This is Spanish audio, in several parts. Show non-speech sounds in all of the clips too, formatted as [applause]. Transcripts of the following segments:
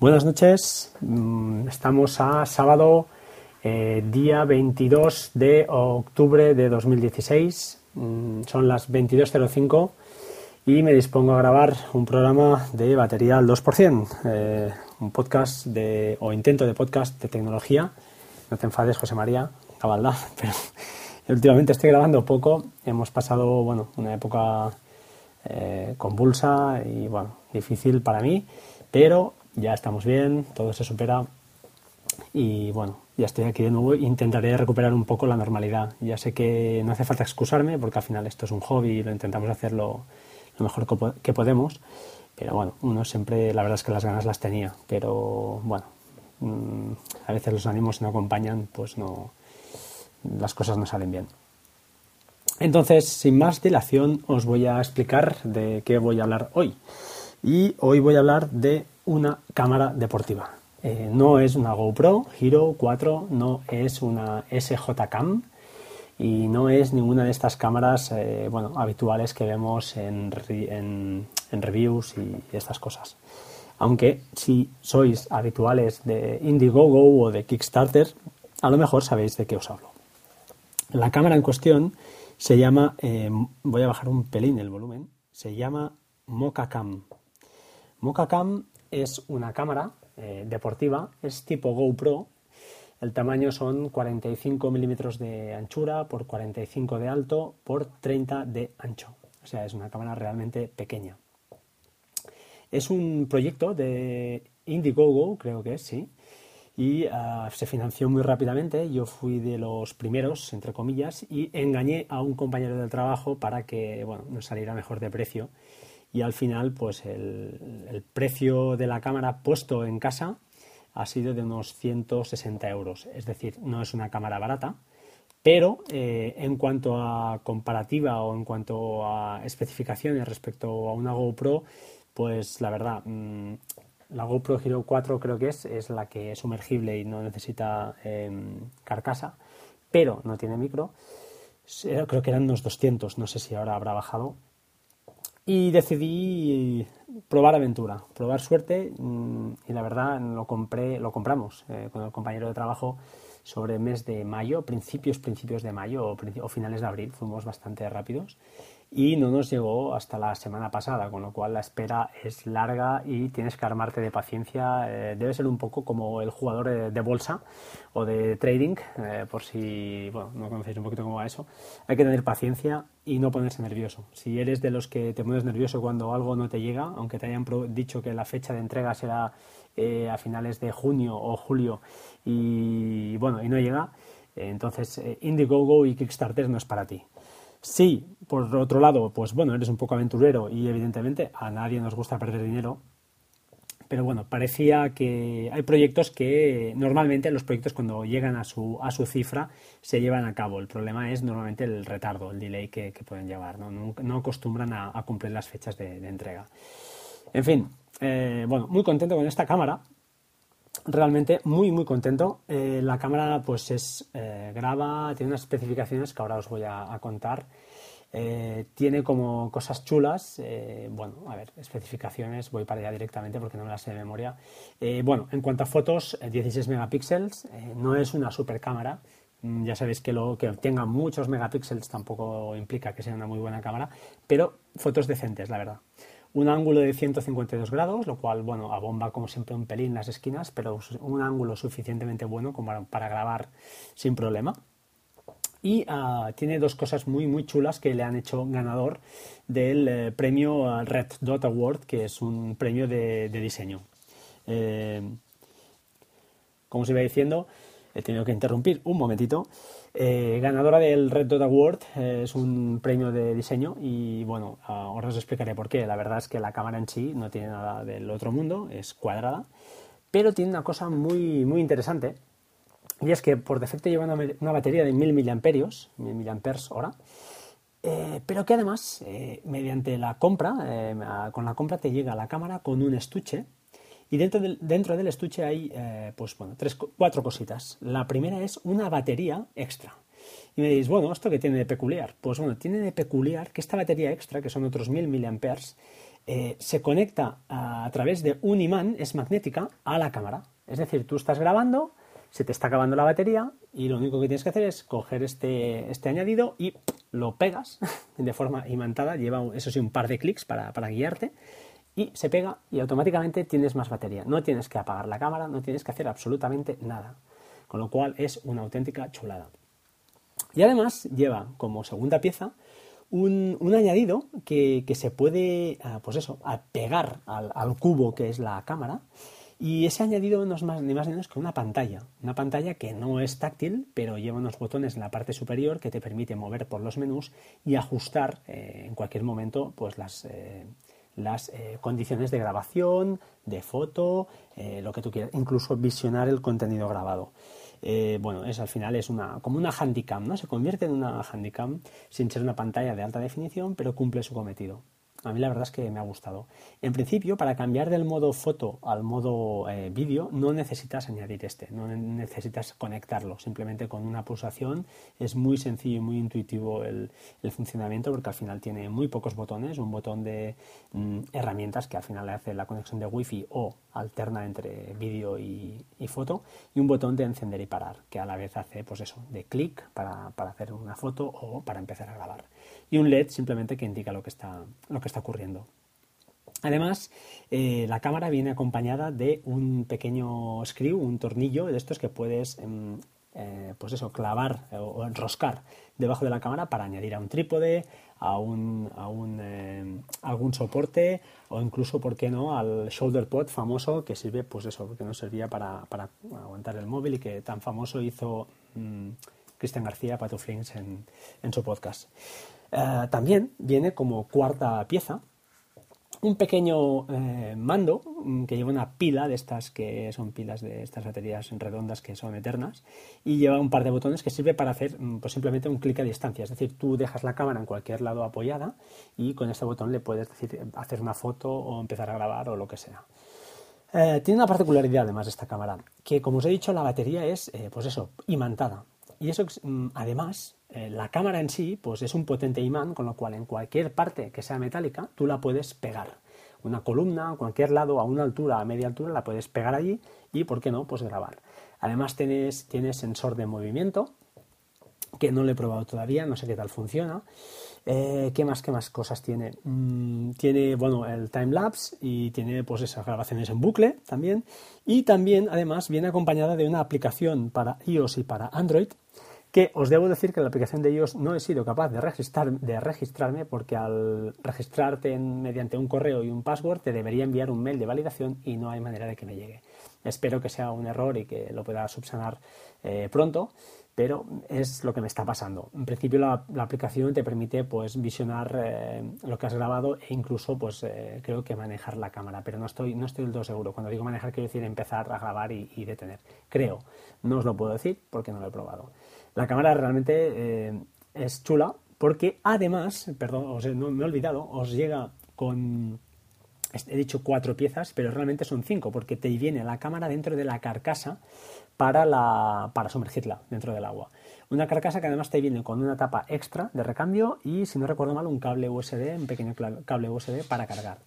Buenas noches, mm, estamos a sábado, eh, día 22 de octubre de 2016, mm, son las 22.05 y me dispongo a grabar un programa de batería al 2%, eh, un podcast de, o intento de podcast de tecnología. No te enfades, José María Cabalda, [laughs] pero últimamente estoy grabando poco, hemos pasado bueno, una época eh, convulsa y bueno, difícil para mí, pero ya estamos bien, todo se supera y bueno, ya estoy aquí de nuevo. Intentaré recuperar un poco la normalidad. Ya sé que no hace falta excusarme porque al final esto es un hobby y lo intentamos hacerlo lo mejor que podemos. Pero bueno, uno siempre, la verdad es que las ganas las tenía. Pero bueno, mm, a veces los ánimos no acompañan, pues no, las cosas no salen bien. Entonces, sin más dilación, os voy a explicar de qué voy a hablar hoy. Y hoy voy a hablar de una cámara deportiva. Eh, no es una GoPro Hero 4, no es una SJ Cam y no es ninguna de estas cámaras eh, bueno, habituales que vemos en, reviews y, estas cosas. Aunque si sois habituales de Indiegogo o de Kickstarter, a lo mejor sabéis de qué os hablo. La cámara en cuestión se llama, eh, voy a bajar un pelín el volumen, se llama Mocha Cam. Es una cámara eh, deportiva, es tipo GoPro. El tamaño son 45 milímetros de anchura por 45 de alto por 30 de ancho. O sea, es una cámara realmente pequeña. Es un proyecto de Indiegogo, creo que es, sí. Y ah, se financió muy rápidamente. Yo fui de los primeros, entre comillas, y engañé a un compañero del trabajo para que bueno, nos saliera mejor de precio y al final pues el, precio de la cámara puesto en casa ha sido de unos 160 euros. Es decir, no es una cámara barata, pero eh, en cuanto a comparativa o en cuanto a especificaciones respecto a una GoPro, pues la verdad, mm, la GoPro Hero 4 creo que es, es la que es sumergible y no necesita em, carcasa, pero no tiene micro. Creo que eran unos 200, no sé si ahora habrá bajado, y decidí probar aventura, probar suerte mm, y la verdad lo compré, lo compramos eh, con el compañero de trabajo sobre el mes de mayo, principios, principios de mayo o, finales de abril, fuimos bastante rápidos y no nos llegó hasta la semana pasada, con lo cual la espera es larga y tienes que armarte de paciencia. Eh, debe ser un poco como el jugador de, bolsa o de trading, eh, por si bueno, no conocéis un poquito cómo va eso. Hay que tener paciencia y no ponerse nervioso. Si eres de los que te pones nervioso cuando algo no te llega, aunque te hayan dicho que la fecha de entrega será eh, a finales de junio o julio y bueno, y no llega, entonces Indiegogo y Kickstarter no es para ti. Sí, por otro lado, pues bueno, eres un poco aventurero y evidentemente a nadie nos gusta perder dinero, pero bueno, parecía que hay proyectos que normalmente los proyectos cuando llegan a su, a su cifra se llevan a cabo. El problema es normalmente el retardo, el delay que, pueden llevar. ¿no? No, acostumbran a, cumplir las fechas de, entrega. En fin, eh, bueno, muy contento con esta cámara realmente muy muy contento. Eh, la cámara pues es eh, graba, tiene unas especificaciones que ahora os voy a, contar. Eh, tiene como cosas chulas, bueno, a ver, especificaciones, voy para allá directamente porque no me las sé de memoria. bueno, en cuanto a fotos, 16 megapíxeles, no es una super cámara, mm, ya sabéis que lo que tenga muchos megapíxeles tampoco implica que sea una muy buena cámara, pero fotos decentes, la verdad un ángulo de 152 grados, lo cual, bueno, abomba como siempre un pelín las esquinas, pero un ángulo suficientemente bueno como para grabar sin problema. Y ah, tiene dos cosas muy, muy chulas que le han hecho ganador del eh, premio ah, Red Dot Award, que es un premio de, diseño. Eh, como os iba diciendo, he tenido que interrumpir un momentito. Eh, ganadora del Red Dot Award, eh, es un premio de diseño y bueno, ahora os explicaré por qué. La verdad es que la cámara en sí no tiene nada del otro mundo, es cuadrada, pero tiene una cosa muy, muy interesante y es que por defecto lleva una, batería de 1000 mAh, 1000 mAh hora, eh, pero que además, mediante la compra, con la compra te llega la cámara con un estuche y dentro del, dentro del estuche hay, eh, pues bueno, tres, cuatro cositas. La primera es una batería extra. Y me diréis, bueno, ¿esto qué tiene de peculiar? Pues bueno, tiene de peculiar que esta batería extra, que son otros 1000 mAh, eh, se conecta a, través de un imán, es magnética, a la cámara. Es decir, tú estás grabando, se te está acabando la batería y lo único que tienes que hacer es coger este, este añadido y lo pegas [laughs] de forma imantada, lleva eso sí un par de clics para, para guiarte y se pega y automáticamente tienes más batería. No tienes que apagar la cámara, no tienes que hacer absolutamente nada. Con lo cual es una auténtica chulada. Y además lleva como segunda pieza un, añadido que, se puede, ah, pues eso, pegar al, al, cubo que es la cámara. Y ese añadido no es más, ni más ni menos que una pantalla. Una pantalla que no es táctil, pero lleva unos botones en la parte superior que te permite mover por los menús y ajustar eh, en cualquier momento pues las, eh, las eh, condiciones de grabación, de foto, eh, lo que tú quieras, incluso visionar el contenido grabado. Eh, bueno, es al final es una como una handicam, ¿no? Se convierte en una handicam sin ser una pantalla de alta definición, pero cumple su cometido. A mí la verdad es que me ha gustado. En principio, para cambiar del modo foto al modo eh, vídeo, no necesitas añadir este, no necesitas conectarlo. Simplemente con una pulsación es muy sencillo y muy intuitivo el, funcionamiento porque al final tiene muy pocos botones, un botón de mm, herramientas que al final hace la conexión de wifi o alterna entre vídeo y, foto y un botón de encender y parar que a la vez hace pues eso, de clic para, para hacer una foto o para empezar a grabar y un LED simplemente que indica lo que está, lo que está ocurriendo. Además, eh, la cámara viene acompañada de un pequeño screw, un tornillo de estos que puedes, em, eh, pues eso, clavar o enroscar debajo de la cámara para añadir a un trípode, a un, a un em, algún soporte o incluso, ¿por qué no?, al shoulder pod famoso que sirve, pues eso, porque no servía para, aguantar el móvil y que tan famoso hizo mm, Cristian García Patuflings en, en su podcast. Eh, también viene como cuarta pieza un pequeño eh, mando mm, que lleva una pila de estas que son pilas de estas baterías redondas que son eternas y lleva un par de botones que sirve para hacer mm, pues simplemente un clic a distancia. Es decir, tú dejas la cámara en cualquier lado apoyada y con este botón le puedes decir, hacer una foto o empezar a grabar o lo que sea. Eh, tiene una particularidad además esta cámara, que como os he dicho la batería es pues eso, imantada. Y eso mm, además eh, la cámara en sí pues es un potente imán, con lo cual en cualquier parte que sea metálica tú la puedes pegar. Una columna, cualquier lado, a una altura, a media altura, la puedes pegar allí y, ¿por qué no?, pues grabar. Además tienes, tienes sensor de movimiento, que no lo he probado todavía, no sé qué tal funciona. Eh, ¿Qué más, qué más cosas tiene? Mm, tiene, bueno, el time-lapse y tiene pues esas grabaciones en bucle también. Y también, además, viene acompañada de una aplicación para iOS y para Android que os debo decir que la aplicación de ellos no he sido capaz de, registrar, de registrarme porque al registrarte mediante un correo y un password te debería enviar un mail de validación y no hay manera de que me llegue. Espero que sea un error y que lo pueda subsanar eh, pronto, pero es lo que me está pasando. En principio la, aplicación te permite pues visionar eh, lo que has grabado e incluso pues eh, creo que manejar la cámara, pero no estoy, no estoy del todo seguro. Cuando digo manejar quiero decir empezar a grabar y, y detener. Creo, no os lo puedo decir porque no lo he probado. La cámara realmente eh, es chula porque además, perdón, no me he olvidado, os llega con he dicho cuatro piezas, pero realmente son cinco, porque te viene la cámara dentro de la carcasa para, la, para sumergirla dentro del agua. Una carcasa que además te viene con una tapa extra de recambio y, si no recuerdo mal, un cable USB, un pequeño cable USB para cargar.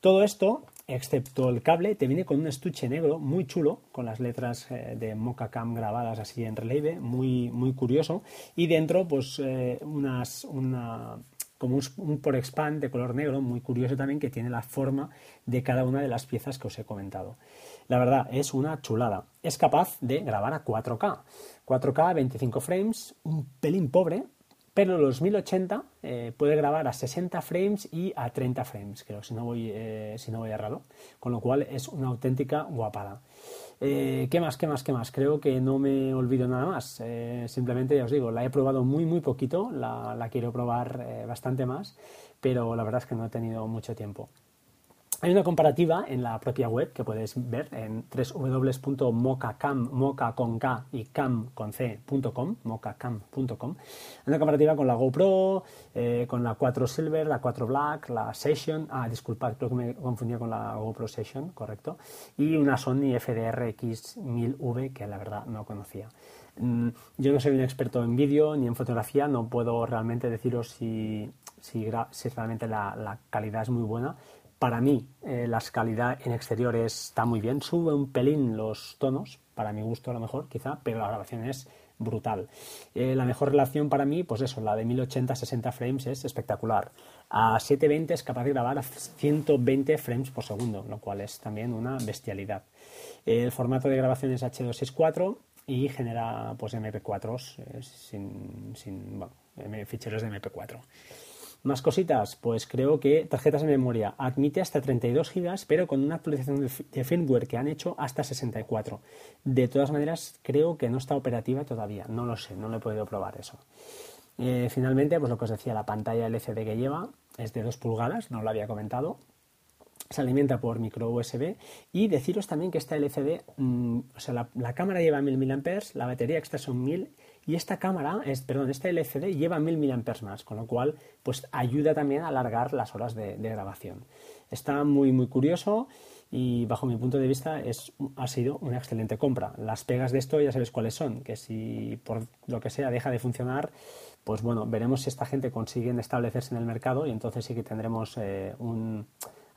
Todo esto, excepto el cable, te viene con un estuche negro muy chulo, con las letras eh, de Mocha Cam grabadas así en relieve, muy, muy curioso. Y dentro, pues, eh, unas, una, como un, un por expand de color negro, muy curioso también, que tiene la forma de cada una de las piezas que os he comentado. La verdad, es una chulada. Es capaz de grabar a 4K. 4K, 25 frames, un pelín pobre, pero los 1080 eh, puede grabar a 60 frames y a 30 frames, creo, si no voy, eh, si no voy errado. Con lo cual es una auténtica guapada. Eh, ¿Qué más? ¿Qué más? ¿Qué más? Creo que no me olvido nada más. simplemente ya os digo, la he probado muy, muy poquito. La, quiero probar bastante más, pero la verdad es que no he tenido mucho tiempo. Hay una comparativa en la propia web que puedes ver en www.mocacam, moca con K y cam con. Una comparativa con la GoPro, eh, con la 4 Silver, la 4 Black, la Session, ah, disculpad, creo que me confundía con la GoPro Session, correcto, y una Sony FDR X1000V que la verdad no conocía. Mm, yo no soy un experto en vídeo ni en fotografía, no puedo realmente deciros si, si, realmente la calidad es muy buena, para mí, eh, la calidad en exterior está muy bien. Sube un pelín los tonos, para mi gusto a lo mejor, quizá, pero la grabación es brutal. Eh, la mejor relación para mí, pues eso, la de 1080-60 frames es espectacular. A 720 es capaz de grabar a 120 frames por segundo, lo cual es también una bestialidad. El formato de grabación es H264 y genera pues MP4 eh, sin ficheros de MP4. Más cositas, pues creo que tarjetas de memoria admite hasta 32 GB, pero con una actualización de firmware que han hecho hasta 64. De todas maneras, creo que no está operativa todavía, no lo sé, no lo he podido probar eso. Eh, finalmente, pues lo que os decía, la pantalla LCD que lleva es de 2 pulgadas, no lo había comentado, se alimenta por micro USB y deciros también que esta LCD, mm, o sea, la, cámara lleva 1000 mAh, la batería extra son 1000 y esta cámara, es, perdón, esta LCD lleva 1000 mAh más, con lo cual pues ayuda también a alargar las horas de, grabación. Está muy muy curioso y bajo mi punto de vista es, ha sido una excelente compra. Las pegas de esto ya sabes cuáles son, que si por lo que sea deja de funcionar, pues bueno, veremos si esta gente consigue establecerse en el mercado y entonces sí que tendremos eh, un,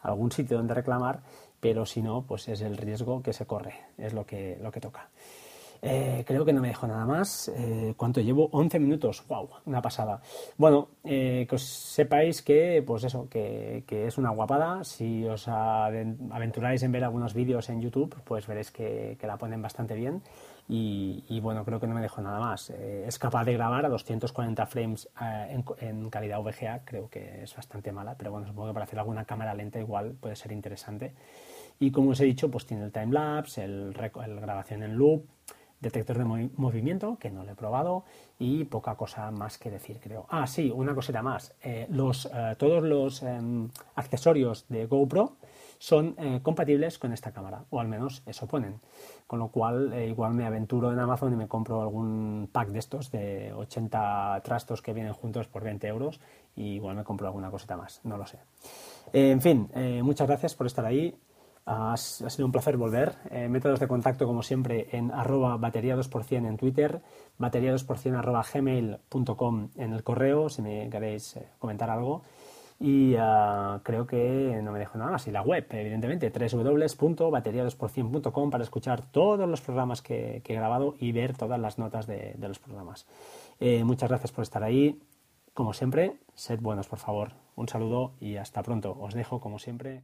algún sitio donde reclamar, pero si no, pues es el riesgo que se corre, es lo que, lo que toca. Eh, creo que no me dejo nada más. Eh, ¿Cuánto llevo? 11 minutos. ¡Wow! Una pasada. Bueno, eh, que os sepáis que, pues eso, que, es una guapada. Si os aventuráis en ver algunos vídeos en YouTube, pues veréis que, la ponen bastante bien. Y, bueno, creo que no me dejo nada más. es capaz de grabar a 240 frames en, en, calidad VGA, creo que es bastante mala, pero bueno, supongo que para hacer alguna cámara lenta igual puede ser interesante. Y como os he dicho, pues tiene el timelapse, el, el grabación en loop, detector de movimiento, que no lo he probado, y poca cosa más que decir, creo. Ah, sí, una cosita más. Eh, los, eh, todos los em, accesorios de GoPro son eh, compatibles con esta cámara, o al menos eso ponen. Con lo cual, igual me aventuro en Amazon y me compro algún pack de estos de 80 trastos que vienen juntos por 20 euros, y igual me compro alguna cosita más, no lo sé. en fin, muchas gracias por estar ahí. Ha, sido un placer volver. Eh, métodos de contacto, como siempre, en arroba batería 2% en Twitter, batería 2% arroba gmail.com en el correo, si me queréis eh, comentar algo. Y ah, creo que no me dejo nada más. Y la web, evidentemente, www.bateria2%.com para escuchar todos los programas que, he grabado y ver todas las notas de, los programas. Eh, muchas gracias por estar ahí. Como siempre, sed buenos, por favor. Un saludo y hasta pronto. Os dejo, como siempre.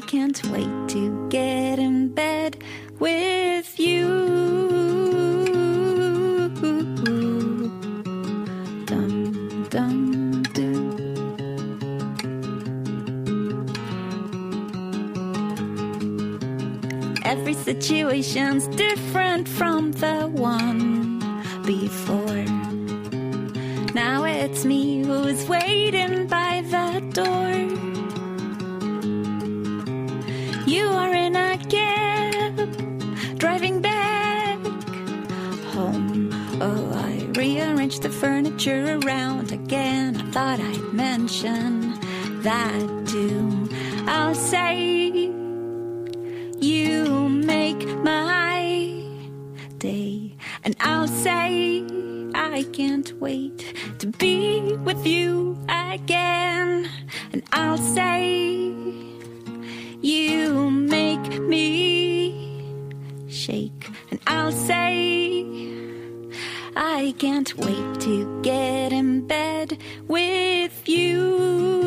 I can't wait to get in bed with you. Dum dum do. Every situation's different from the one before. Now it's me who's waiting by the door. I rearranged the furniture around again. I thought I'd mention that too. I'll say, You make my day. And I'll say, I can't wait to be with you again. And I'll say, You make me shake. And I'll say, I can't wait to get in bed with you.